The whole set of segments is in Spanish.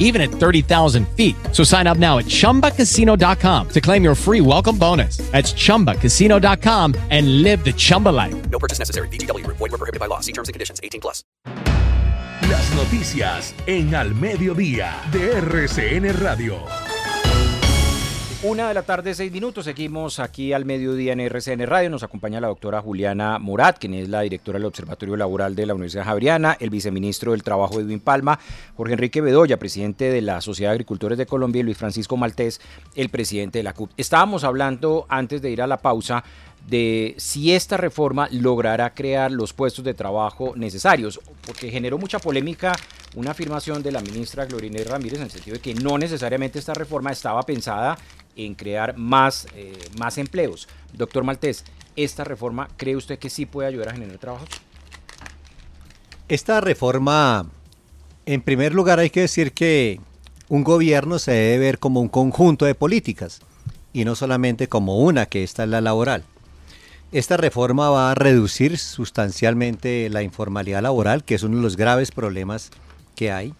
even at 30,000 feet. So sign up now at chumbacasino.com to claim your free welcome bonus. That's chumbacasino.com and live the Chumba life. No purchase necessary. VGW Group. Void were prohibited by law. See terms and conditions. 18 plus. Las noticias en Al Mediodía de RCN Radio. Una de la tarde, seis minutos. Seguimos aquí al mediodía en RCN Radio. Nos acompaña la doctora Juliana Morat, quien es la directora del Observatorio Laboral de la Universidad Javeriana, el viceministro del Trabajo Edwin Palma, Jorge Enrique Bedoya, presidente de la Sociedad de Agricultores de Colombia, y Luis Francisco Maltés, el presidente de la CUP. Estábamos hablando antes de ir a la pausa de si esta reforma logrará crear los puestos de trabajo necesarios, porque generó mucha polémica una afirmación de la ministra Glorinés Ramírez en el sentido de que no necesariamente esta reforma estaba pensada en crear más, eh, más empleos. Doctor Maltés, ¿esta reforma cree usted que sí puede ayudar a generar trabajo? Esta reforma, en primer lugar hay que decir que un gobierno se debe ver como un conjunto de políticas y no solamente como una, que esta es la laboral. Esta reforma va a reducir sustancialmente la informalidad laboral, que es uno de los graves problemas que hay.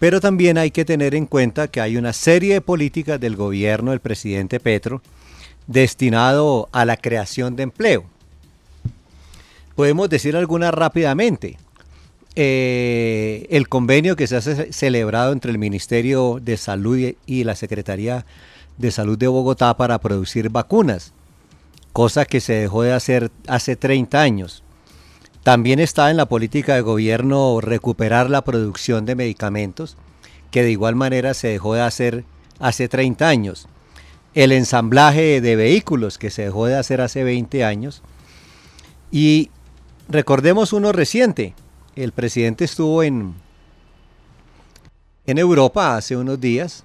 Pero también hay que tener en cuenta que hay una serie de políticas del gobierno del presidente Petro destinado a la creación de empleo. Podemos decir algunas rápidamente. Eh, el convenio que se ha celebrado entre el Ministerio de Salud y la Secretaría de Salud de Bogotá para producir vacunas, cosa que se dejó de hacer hace 30 años. También está en la política de gobierno recuperar la producción de medicamentos, que de igual manera se dejó de hacer hace 30 años. El ensamblaje de vehículos, que se dejó de hacer hace 20 años. Y recordemos uno reciente, el presidente estuvo en, en Europa hace unos días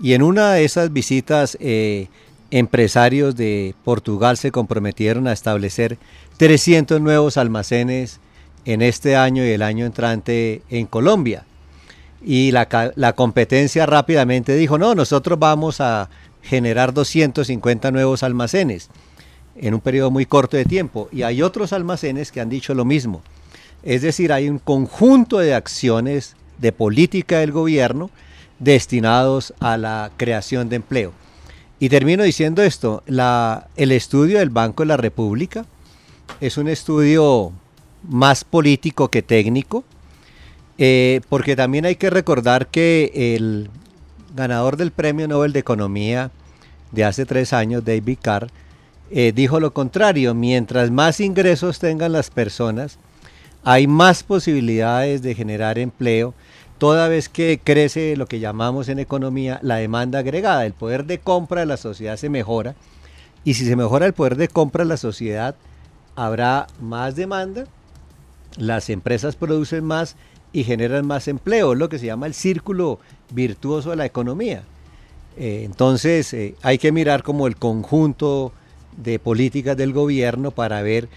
y en una de esas visitas eh, empresarios de Portugal se comprometieron a establecer 300 nuevos almacenes en este año y el año entrante en Colombia. Y la, la, competencia rápidamente dijo, no, nosotros vamos a generar 250 nuevos almacenes en un periodo muy corto de tiempo. Y hay otros almacenes que han dicho lo mismo. Es decir, hay un conjunto de acciones de política del gobierno destinados a la creación de empleo. Y termino diciendo esto, el estudio del Banco de la República es un estudio más político que técnico, eh, porque también hay que recordar que el ganador del Premio Nobel de Economía de hace tres años, David Carr, eh, dijo lo contrario, mientras más ingresos tengan las personas, hay más posibilidades de generar empleo, toda vez que crece lo que llamamos en economía la demanda agregada, el poder de compra de la sociedad se mejora, y si se mejora el poder de compra de la sociedad, habrá más demanda, las empresas producen más y generan más empleo, lo que se llama el círculo virtuoso de la economía. Eh, entonces eh, hay que mirar como el conjunto de políticas del gobierno para ver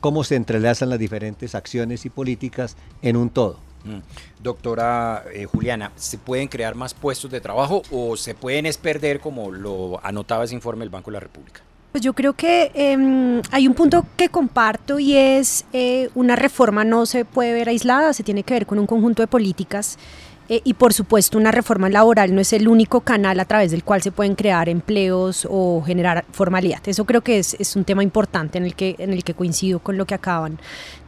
cómo se entrelazan las diferentes acciones y políticas en un todo. Mm. Doctora eh, Juliana, ¿se pueden crear más puestos de trabajo o se pueden perder como lo anotaba ese informe del Banco de la República? Pues yo creo que em, hay un punto que comparto y es eh, una reforma no se puede ver aislada, se tiene que ver con un conjunto de políticas eh, y por supuesto, una reforma laboral no es el único canal a través del cual se pueden crear empleos o generar formalidad. Eso creo que es, es un tema importante en el, que, en el que coincido con lo que acaban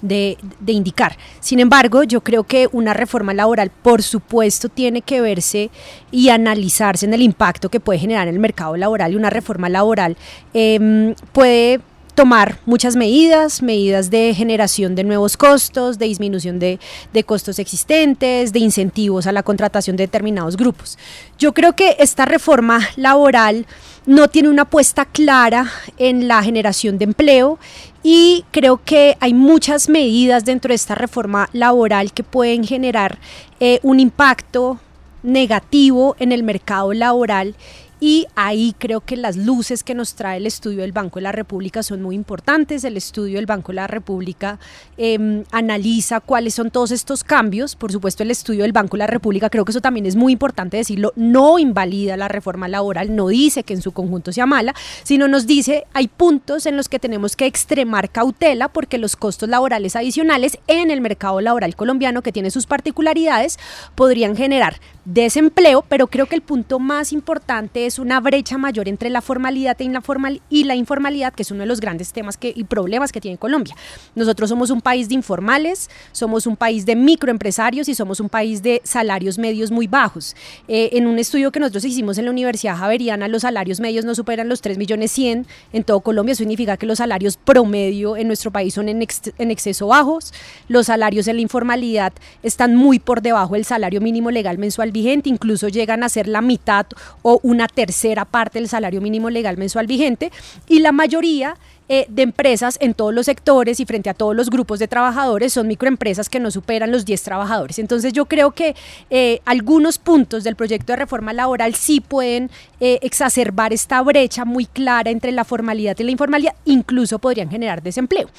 de, indicar. Sin embargo, yo creo que una reforma laboral, por supuesto, tiene que verse y analizarse en el impacto que puede generar en el mercado laboral y una reforma laboral eh, puede tomar muchas medidas, medidas de generación de nuevos costos, de disminución de, de, costos existentes, de incentivos a la contratación de determinados grupos. Yo creo que esta reforma laboral no tiene una apuesta clara en la generación de empleo y creo que hay muchas medidas dentro de esta reforma laboral que pueden generar eh, un impacto negativo en el mercado laboral y ahí creo que las luces que nos trae el estudio del Banco de la República son muy importantes. El estudio del Banco de la República eh, analiza cuáles son todos estos cambios. Por supuesto, el estudio del Banco de la República, creo que eso también es muy importante decirlo, no invalida la reforma laboral, no dice que en su conjunto sea mala, sino nos dice hay puntos en los que tenemos que extremar cautela porque los costos laborales adicionales en el mercado laboral colombiano, que tiene sus particularidades, podrían generar desempleo, pero creo que el punto más importante es una brecha mayor entre la formalidad y la, formal y la informalidad, que es uno de los grandes temas que, y problemas que tiene Colombia. Nosotros somos un país de informales, somos un país de microempresarios y somos un país de salarios medios muy bajos. Eh, en un estudio que nosotros hicimos en la Universidad Javeriana, los salarios medios no superan los 3 millones 100 en todo Colombia, eso significa que los salarios promedio en nuestro país son en, ex, en exceso bajos, los salarios en la informalidad están muy por debajo del salario mínimo legal mensual vigente, incluso llegan a ser la mitad o una tercera parte del salario mínimo legal mensual vigente y la mayoría eh, de empresas en todos los sectores y frente a todos los grupos de trabajadores son microempresas que no superan los 10 trabajadores. Entonces yo creo que eh, algunos puntos del proyecto de reforma laboral sí pueden eh, exacerbar esta brecha muy clara entre la formalidad y la informalidad, incluso podrían generar desempleo.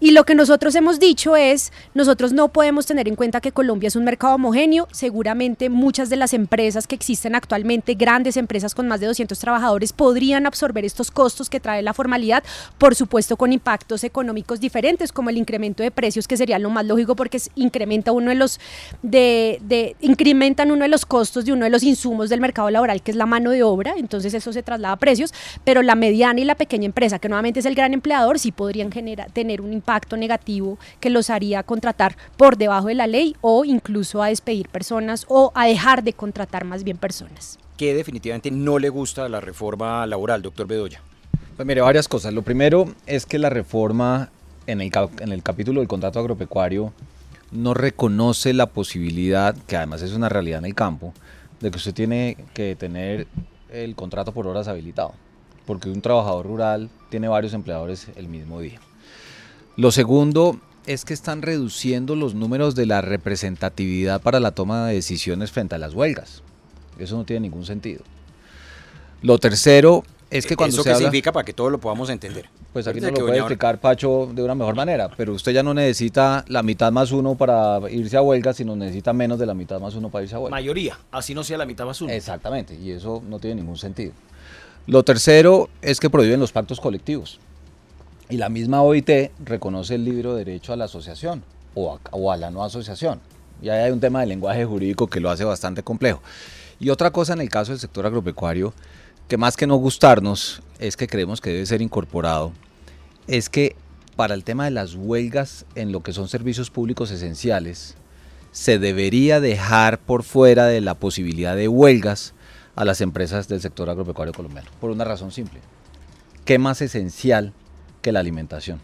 Y lo que nosotros hemos dicho es, nosotros no podemos tener en cuenta que Colombia es un mercado homogéneo, seguramente muchas de las empresas que existen actualmente, grandes empresas con más de 200 trabajadores, podrían absorber estos costos que trae la formalidad, por supuesto con impactos económicos diferentes, como el incremento de precios, que sería lo más lógico porque incrementa uno de los, de, incrementan uno de los costos de uno de los insumos del mercado laboral, que es la mano de obra, entonces eso se traslada a precios, pero la mediana y la pequeña empresa, que nuevamente es el gran empleador, sí podrían generar, tener un impacto negativo que los haría contratar por debajo de la ley o incluso a despedir personas o a dejar de contratar más bien personas. ¿Qué definitivamente no le gusta la reforma laboral, doctor Bedoya? Pues mire, varias cosas. Lo primero es que la reforma en el, en el capítulo del contrato agropecuario no reconoce la posibilidad, que además es una realidad en el campo, de que usted tiene que tener el contrato por horas habilitado, porque un trabajador rural tiene varios empleadores el mismo día. Lo segundo es que están reduciendo los números de la representatividad para la toma de decisiones frente a las huelgas. Eso no tiene ningún sentido. Lo tercero es que cuando ¿Eso se qué habla, significa para que todos lo podamos entender? pues aquí nos lo puede explicar Pacho de una mejor manera, pero usted ya no necesita la mitad más uno para irse a huelga, sino necesita menos de la mitad más uno para irse a huelga. Mayoría, así no sea la mitad más uno. Exactamente, y eso no tiene ningún sentido. Lo tercero es que prohíben los pactos colectivos. Y la misma OIT reconoce el libro derecho a la asociación o a, o a la no asociación. Y ahí hay un tema de lenguaje jurídico que lo hace bastante complejo. Y otra cosa en el caso del sector agropecuario, que más que no gustarnos, es que creemos que debe ser incorporado, es que para el tema de las huelgas en lo que son servicios públicos esenciales, se debería dejar por fuera de la posibilidad de huelgas a las empresas del sector agropecuario colombiano, por una razón simple. ¿Qué más esencial que la alimentación?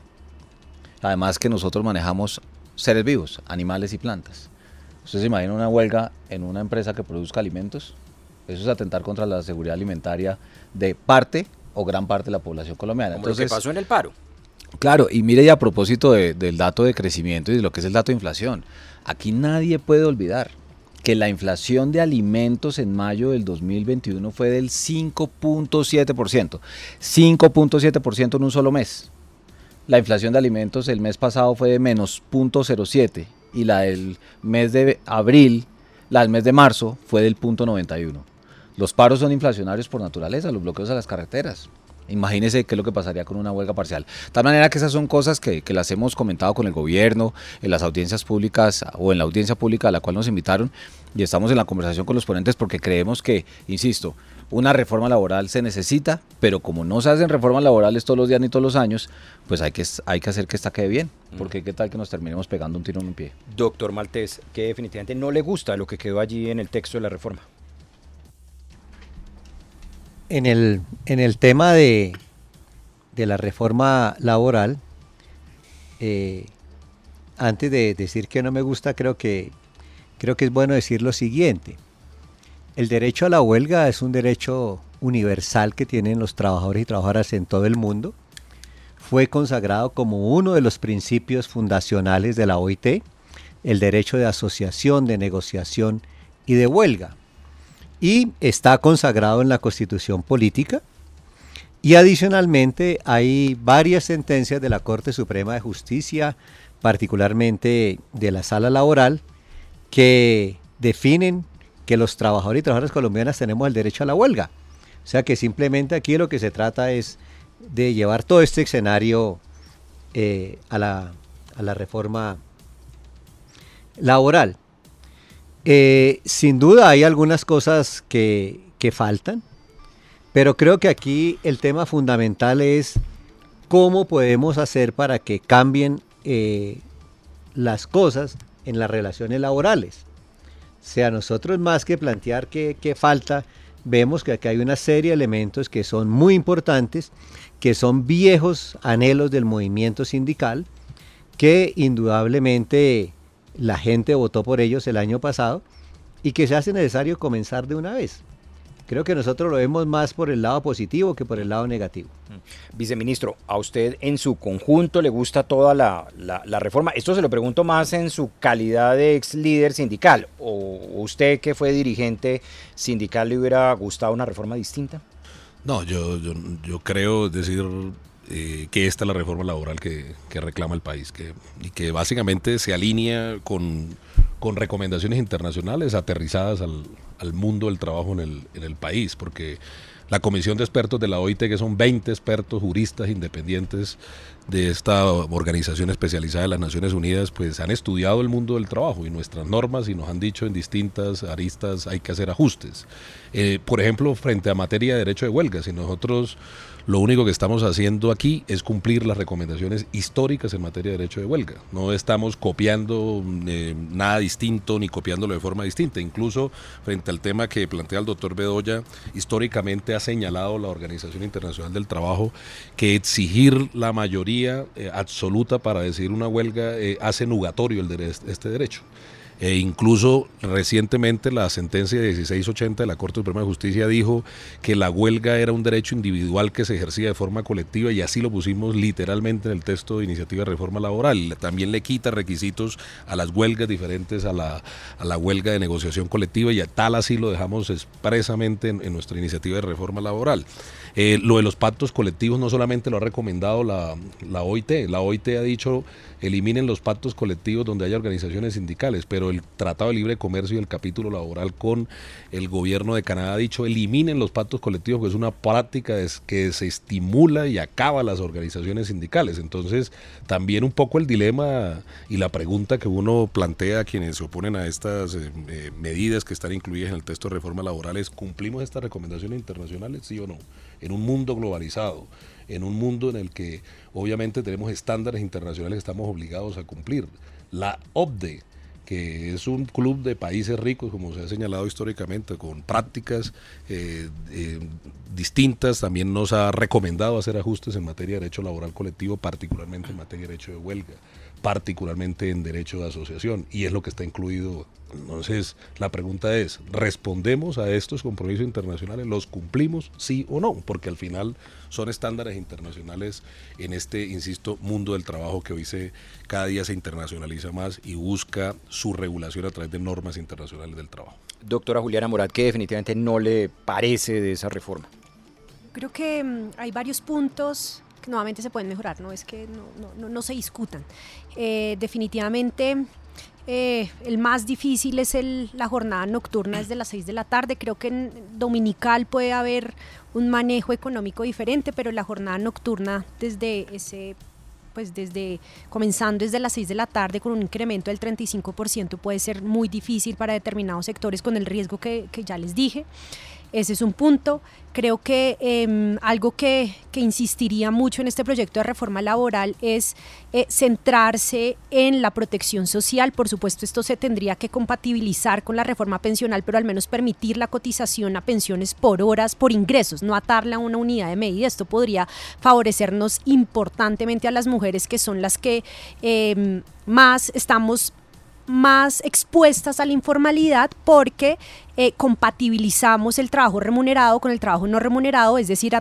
Además que nosotros manejamos seres vivos, animales y plantas. ¿Usted se imagina una huelga en una empresa que produzca alimentos? Eso es atentar contra la seguridad alimentaria de parte o gran parte de la población colombiana. Como lo que pasó en el paro. Claro, y mire y a propósito de- del dato de crecimiento y de lo que es el dato de inflación, aquí nadie puede olvidar que la inflación de alimentos en mayo del 2021 fue del 5.7%, 5.7% en un solo mes. La inflación de alimentos el mes pasado fue de menos 0.07 y la del mes de abril, la del mes de marzo fue del 0.91. Los paros son inflacionarios por naturaleza, los bloqueos a las carreteras. Imagínese qué es lo que pasaría con una huelga parcial. De tal manera que esas son cosas que, que las hemos comentado con el gobierno, en las audiencias públicas o en la audiencia pública a la cual nos invitaron y estamos en la conversación con los ponentes porque creemos que, insisto, una reforma laboral se necesita, pero como no se hacen reformas laborales todos los días ni todos los años, pues hay que, hay que hacer que esta quede bien, porque qué tal que nos terminemos pegando un tiro en un pie. Doctor Maltés, que definitivamente no le gusta lo que quedó allí en el texto de la reforma. En el, en el tema de, de la reforma laboral, eh, antes de decir que no me gusta, creo que, creo que es bueno decir lo siguiente. El derecho a la huelga es un derecho universal que tienen los trabajadores y trabajadoras en todo el mundo. Fue consagrado como uno de los principios fundacionales de la OIT, el derecho de asociación, de negociación y de huelga. Y está consagrado en la Constitución Política. Y adicionalmente hay varias sentencias de la Corte Suprema de Justicia, particularmente de la Sala Laboral, que definen que los trabajadores y trabajadoras colombianas tenemos el derecho a la huelga. O sea que simplemente aquí lo que se trata es de llevar todo este escenario eh, a, la, a, la, reforma laboral. Eh, sin duda hay algunas cosas que, que faltan, pero creo que aquí el tema fundamental es cómo podemos hacer para que cambien eh, las cosas en las relaciones laborales. O sea, nosotros más que plantear qué, qué falta, vemos que aquí hay una serie de elementos que son muy importantes, que son viejos anhelos del movimiento sindical, que indudablemente la gente votó por ellos el año pasado y que se hace necesario comenzar de una vez. Creo que nosotros lo vemos más por el lado positivo que por el lado negativo. Mm. Viceministro, ¿a usted en su conjunto le gusta toda la, la, reforma? Esto se lo pregunto más en su calidad de ex líder sindical. ¿O usted que fue dirigente sindical le hubiera gustado una reforma distinta? No, yo, yo, yo creo, decir, eh, que esta es la reforma laboral que, que reclama el país que, y que básicamente se alinea con, con recomendaciones internacionales aterrizadas al, al mundo del trabajo en el, en el país, porque la comisión de expertos de la OIT, que son 20 expertos juristas independientes de esta organización especializada de las Naciones Unidas, pues han estudiado el mundo del trabajo y nuestras normas y nos han dicho en distintas aristas hay que hacer ajustes. Eh, por ejemplo, frente a materia de derecho de huelga, si nosotros lo único que estamos haciendo aquí es cumplir las recomendaciones históricas en materia de derecho de huelga. No estamos copiando eh, nada distinto ni copiándolo de forma distinta. Incluso frente al tema que plantea el doctor Bedoya, históricamente ha señalado la Organización Internacional del Trabajo que exigir la mayoría eh, absoluta para decidir una huelga eh, hace nugatorio el este derecho. E incluso recientemente la sentencia de 1680 de la Corte Suprema de Justicia dijo que la huelga era un derecho individual que se ejercía de forma colectiva y así lo pusimos literalmente en el texto de iniciativa de reforma laboral. También le quita requisitos a las huelgas diferentes a la, a la huelga de negociación colectiva y a tal así lo dejamos expresamente en, nuestra iniciativa de reforma laboral. Eh, lo de los pactos colectivos no solamente lo ha recomendado la, la OIT, la OIT ha dicho eliminen los pactos colectivos donde haya organizaciones sindicales, pero el Tratado de Libre Comercio y el capítulo laboral con el gobierno de Canadá ha dicho eliminen los pactos colectivos, que es una práctica que se estimula y acaba las organizaciones sindicales. Entonces, también un poco el dilema y la pregunta que uno plantea a quienes se oponen a estas eh, eh, medidas que están incluidas en el texto de reforma laboral es, ¿cumplimos estas recomendaciones internacionales, sí o no? En un mundo globalizado en un mundo en el que obviamente tenemos estándares internacionales que estamos obligados a cumplir. La OBDE, que es un club de países ricos, como se ha señalado históricamente, con prácticas eh, eh, distintas, también nos ha recomendado hacer ajustes en materia de derecho laboral colectivo, particularmente en materia de derecho de huelga, particularmente en derecho de asociación, y es lo que está incluido. Entonces, la pregunta es, ¿respondemos a estos compromisos internacionales? ¿Los cumplimos, sí o no? Porque al final son estándares internacionales en este, insisto, mundo del trabajo que hoy se, cada día se internacionaliza más y busca su regulación a través de normas internacionales del trabajo. Doctora Juliana Morat, ¿qué definitivamente no le parece de esa reforma? Creo que mm, hay varios puntos nuevamente se pueden mejorar, no es que no, no, se discutan. Eh, definitivamente eh, el más difícil es el, la jornada nocturna desde las 6 de la tarde. Creo que en dominical puede haber un manejo económico diferente, pero la jornada nocturna desde ese pues desde comenzando desde las 6 de la tarde con un incremento del 35% puede ser muy difícil para determinados sectores con el riesgo que, que ya les dije. Ese es un punto. Creo que em, algo que, que, insistiría mucho en este proyecto de reforma laboral es eh, centrarse en la protección social. Por supuesto, esto se tendría que compatibilizar con la reforma pensional, pero al menos permitir la cotización a pensiones por horas, por ingresos, no atarla a una unidad de medida. Esto podría favorecernos importantemente a las mujeres que son las que em, más estamos más expuestas a la informalidad porque eh, compatibilizamos el trabajo remunerado con el trabajo no remunerado, es decir,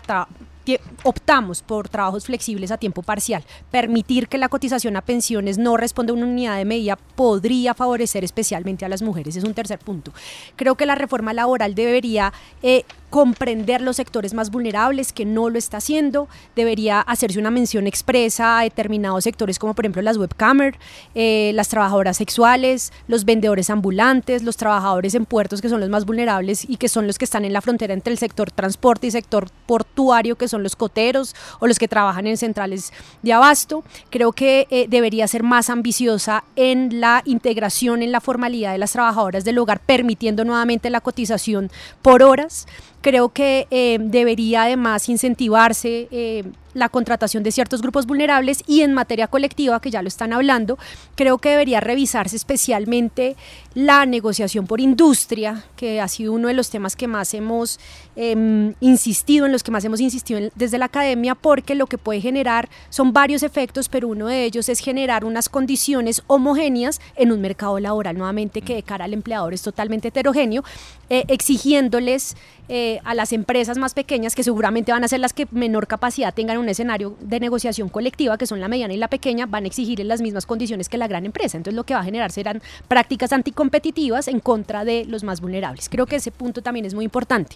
optamos por trabajos flexibles a tiempo parcial. Permitir que la cotización a pensiones no responda a una unidad de medida podría favorecer especialmente a las mujeres. Es un tercer punto. Creo que la reforma laboral debería eh, comprender los sectores más vulnerables, que no lo está haciendo. Debería hacerse una mención expresa a determinados sectores, como por ejemplo las webcamers, eh, las trabajadoras sexuales, los vendedores ambulantes, los trabajadores en puertos, que son los más vulnerables y que son los que están en la frontera entre el sector transporte y sector portuario, que son los coteros o los que trabajan en centrales de abasto. Creo que eh, debería ser más ambiciosa en la integración en la formalidad de las trabajadoras del hogar, permitiendo nuevamente la cotización por horas. Creo que eh, debería además incentivarse eh, la contratación de ciertos grupos vulnerables y en materia colectiva, que ya lo están hablando, creo que debería revisarse especialmente la negociación por industria, que ha sido uno de los temas que más hemos em, insistido, en los que más hemos insistido desde la academia, porque lo que puede generar son varios efectos, pero uno de ellos es generar unas condiciones homogéneas en un mercado laboral, nuevamente que de cara al empleador es totalmente heterogéneo, eh, exigiéndoles eh, a las empresas más pequeñas, que seguramente van a ser las que menor capacidad tengan un escenario de negociación colectiva, que son la mediana y la pequeña, van a exigir las mismas condiciones que la gran empresa. Entonces lo que va a generar serán prácticas anticompetitivas en contra de los más vulnerables. Creo que ese punto también es muy importante.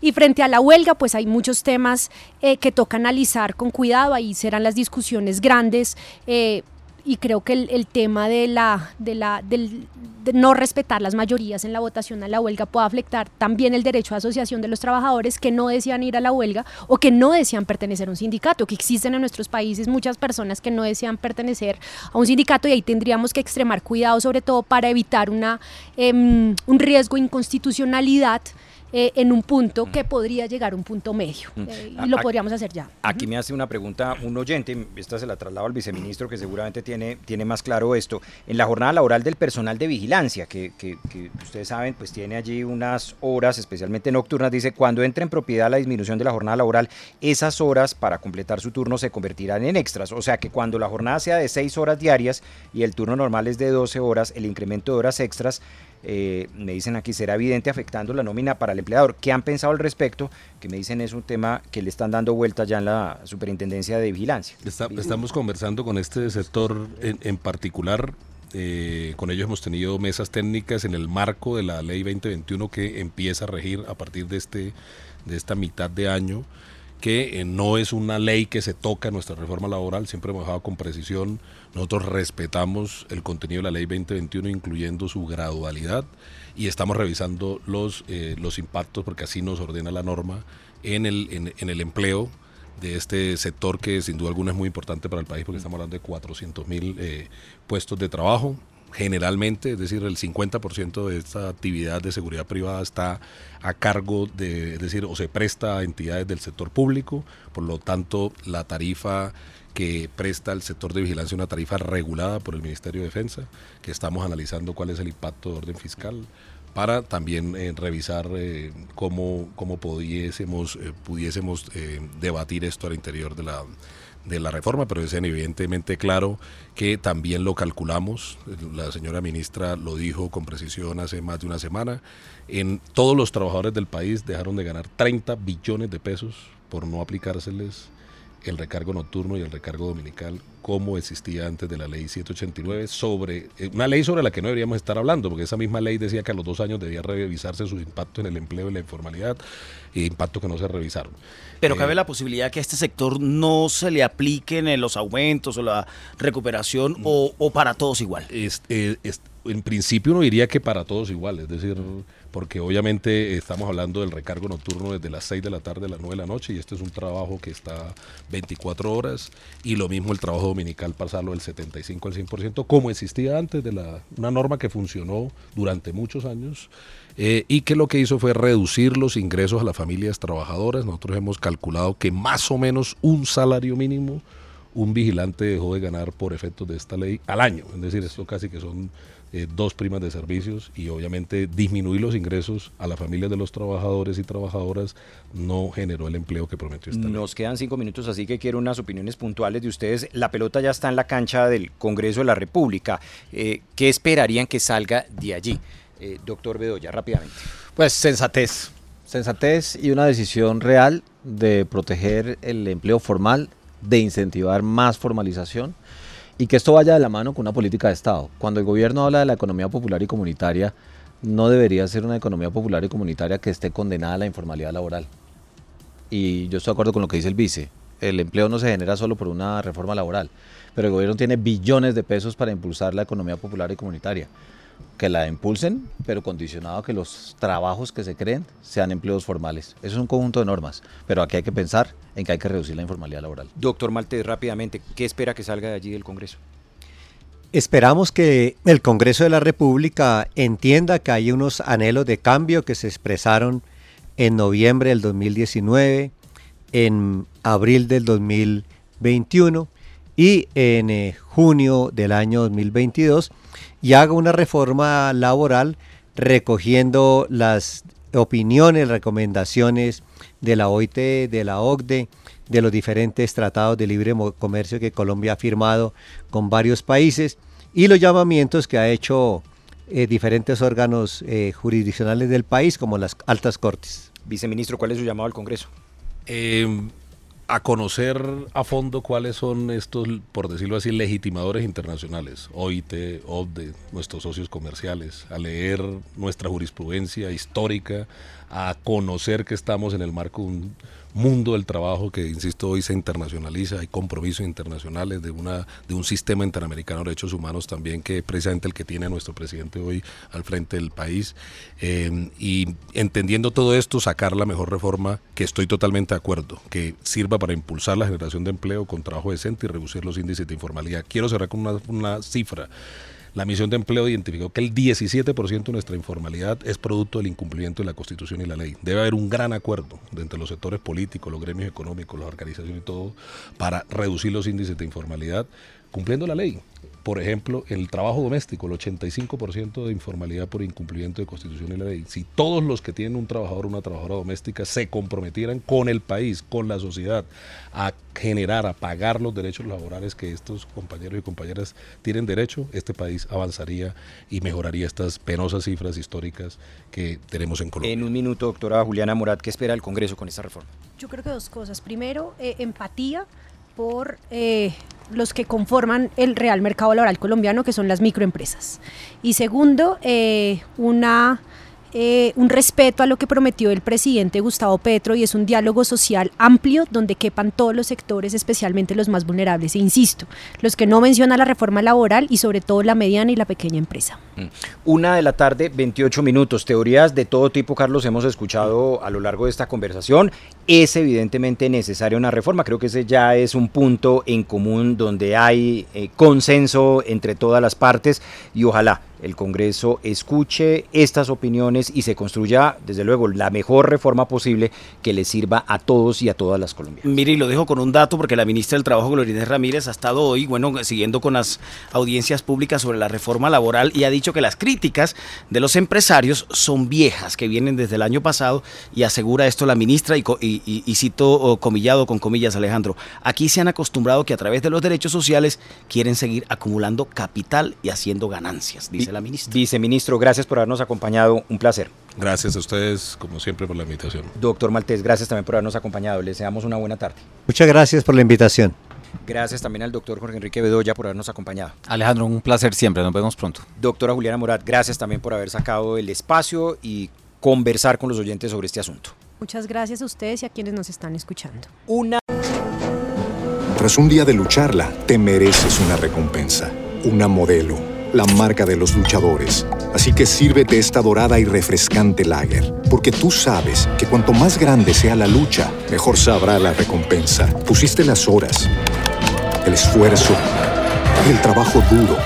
Y frente a la huelga, pues hay muchos temas eh, que toca analizar con cuidado, ahí serán las discusiones grandes. Eh, y creo que el, tema de la, de la del, de no respetar las mayorías en la votación a la huelga puede afectar también el derecho a asociación de los trabajadores que no desean ir a la huelga o que no desean pertenecer a un sindicato, que existen en nuestros países muchas personas que no desean pertenecer a un sindicato y ahí tendríamos que extremar cuidado sobre todo para evitar una, um, un riesgo de inconstitucionalidad eh, en un punto que podría llegar a un punto medio. Mm. Eh, y lo podríamos hacer ya. Aquí me hace una pregunta un oyente, esta se la traslado al viceministro que seguramente tiene, tiene más claro esto. En la jornada laboral del personal de vigilancia, que, que, ustedes saben, pues tiene allí unas horas, especialmente nocturnas, dice, cuando entre en propiedad la disminución de la jornada laboral, esas horas para completar su turno se convertirán en extras. O sea que cuando la jornada sea de seis horas diarias y el turno normal es de 12 horas, el incremento de horas extras eh, me dicen aquí, será evidente afectando la nómina para el empleador. ¿Qué han pensado al respecto? Que me dicen es un tema que le están dando vuelta ya en la Superintendencia de Vigilancia. estamos conversando con este sector en, particular. Eh, con ellos hemos tenido mesas técnicas en el marco de la ley 2021 que empieza a regir a partir de, este, de esta mitad de año que eh, no es una ley que se toca en nuestra reforma laboral, siempre hemos dejado con precisión, nosotros respetamos el contenido de la ley 2021, incluyendo su gradualidad, y estamos revisando los, eh, los impactos, porque así nos ordena la norma, en el, en, el empleo de este sector que sin duda alguna es muy importante para el país, porque estamos hablando de 400 mil eh, puestos de trabajo, generalmente, es decir, el 50% de esta actividad de seguridad privada está a cargo de, es decir, o se presta a entidades del sector público, por lo tanto, la tarifa que presta el sector de vigilancia una tarifa regulada por el Ministerio de Defensa, que estamos analizando cuál es el impacto de orden fiscal para también eh, revisar eh, cómo, cómo pudiésemos, eh, pudiésemos debatir esto al interior de la, de la reforma, pero es evidentemente claro que también lo calculamos, la señora ministra lo dijo con precisión hace más de una semana, en todos los trabajadores del país dejaron de ganar 30 billones de pesos por no aplicárseles el recargo nocturno y el recargo dominical como existía antes de la ley 789 sobre eh, una ley sobre la que no deberíamos estar hablando porque esa misma ley decía que a los dos años debía revisarse su impacto en el empleo y la informalidad y impactos que no se revisaron. Pero cabe eh, la posibilidad que a este sector no se le apliquen los aumentos o la recuperación o, para todos igual. Eh, en principio uno diría que para todos igual, es decir, porque obviamente estamos hablando del recargo nocturno desde las 6 de la tarde a las 9 de la noche y este es un trabajo que está 24 horas y lo mismo el trabajo dominical pasarlo del 75 al 100% como existía antes de la una norma que funcionó durante muchos años eh, y que lo que hizo fue reducir los ingresos a las familias trabajadoras. Nosotros hemos calculado que más o menos un salario mínimo un vigilante dejó de ganar por efectos de esta ley al año. Es decir, esto casi que son eh, dos primas de servicios y obviamente disminuir los ingresos a las familias de los trabajadores y trabajadoras no generó el empleo que prometió esta ley. Nos quedan cinco minutos, así que quiero unas opiniones puntuales de ustedes. La pelota ya está en la cancha del Congreso de la República. Eh, ¿Qué esperarían que salga de allí? Eh, doctor Bedoya, rápidamente. Pues sensatez, sensatez y una decisión real de proteger el empleo formal, de incentivar más formalización y que esto vaya de la mano con una política de Estado. Cuando el gobierno habla de la economía popular y comunitaria, no debería ser una economía popular y comunitaria que esté condenada a la informalidad laboral. Y yo estoy de acuerdo con lo que dice el vice. El empleo no se genera solo por una reforma laboral, pero el gobierno tiene billones de pesos para impulsar la economía popular y comunitaria que la impulsen, pero condicionado a que los trabajos que se creen sean empleos formales. Eso es un conjunto de normas, pero aquí hay que pensar en que hay que reducir la informalidad laboral. Doctor Maltés, rápidamente, ¿qué espera que salga de allí del Congreso? Esperamos que el Congreso de la República entienda que hay unos anhelos de cambio que se expresaron en noviembre del 2019, en abril del 2021 y en eh, junio del año 2022 y haga una reforma laboral recogiendo las opiniones, recomendaciones de la OIT, de la OCDE, de los diferentes tratados de libre comercio que Colombia ha firmado con varios países y los llamamientos que ha hecho eh, diferentes órganos eh, jurisdiccionales del país como las altas cortes. Viceministro, ¿cuál es su llamado al Congreso? Eh, a conocer a fondo cuáles son estos, por decirlo así, legitimadores internacionales, OIT, OBDE, nuestros socios comerciales, a leer nuestra jurisprudencia histórica, a conocer que estamos en el marco de un mundo del trabajo que, insisto, hoy se internacionaliza, hay compromisos internacionales de, una, de un sistema interamericano de derechos humanos también, que es precisamente el que tiene nuestro presidente hoy al frente del país. Eh, y entendiendo todo esto, sacar la mejor reforma, que estoy totalmente de acuerdo, que sirva para impulsar la generación de empleo con trabajo decente y reducir los índices de informalidad. Quiero cerrar con una, una cifra. La misión de empleo identificó que el 17% de nuestra informalidad es producto del incumplimiento de la Constitución y la ley. Debe haber un gran acuerdo entre los sectores políticos, los gremios económicos, las organizaciones y todo para reducir los índices de informalidad cumpliendo la ley. Por ejemplo, el trabajo doméstico, el 85% de informalidad por incumplimiento de constitución y la ley. Si todos los que tienen un trabajador o una trabajadora doméstica se comprometieran con el país, con la sociedad, a generar, a pagar los derechos laborales que estos compañeros y compañeras tienen derecho, este país avanzaría y mejoraría estas penosas cifras históricas que tenemos en Colombia. En un minuto, doctora Juliana Morat, ¿qué espera el Congreso con esta reforma? Yo creo que dos cosas. Primero, eh, empatía por eh, los que conforman el real mercado laboral colombiano, que son las microempresas. Y segundo, eh, una eh, un respeto a lo que prometió el presidente Gustavo Petro y es un diálogo social amplio donde quepan todos los sectores, especialmente los más vulnerables. E insisto, los que no mencionan la reforma laboral y sobre todo la mediana y la pequeña empresa. Mm. Una de la tarde, 28 minutos. Teorías de todo tipo, Carlos, hemos escuchado a lo largo de esta conversación. Es evidentemente necesaria una reforma. Creo que ese ya es un punto en común donde hay eh, consenso entre todas las partes y ojalá el Congreso escuche estas opiniones y se construya, desde luego, la mejor reforma posible que le sirva a todos y a todas las colombianas. Mire, y lo dejo con un dato porque la ministra del Trabajo, Gloria Ramírez, ha estado hoy, bueno, siguiendo con las audiencias públicas sobre la reforma laboral y ha dicho que las críticas de los empresarios son viejas, que vienen desde el año pasado y asegura esto la ministra y, y, y cito comillado con comillas, Alejandro, aquí se han acostumbrado que a través de los derechos sociales quieren seguir acumulando capital y haciendo ganancias, dice la ministra. Viceministro, gracias por habernos acompañado. Un placer. Gracias a ustedes, como siempre, por la invitación. Doctor Maltés, gracias también por habernos acompañado. Les deseamos una buena tarde. Muchas gracias por la invitación. Gracias también al doctor Jorge Enrique Bedoya por habernos acompañado. Alejandro, un placer siempre. Nos vemos pronto. Doctora Juliana Morat, gracias también por haber sacado el espacio y conversar con los oyentes sobre este asunto. Muchas gracias a ustedes y a quienes nos están escuchando. Una. Tras un día de lucharla, te mereces una recompensa, una modelo la marca de los luchadores. Así que sírvete esta dorada y refrescante lager, porque tú sabes que cuanto más grande sea la lucha, mejor sabrá la recompensa. Pusiste las horas, el esfuerzo, el trabajo duro.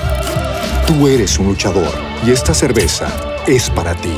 Tú eres un luchador y esta cerveza es para ti.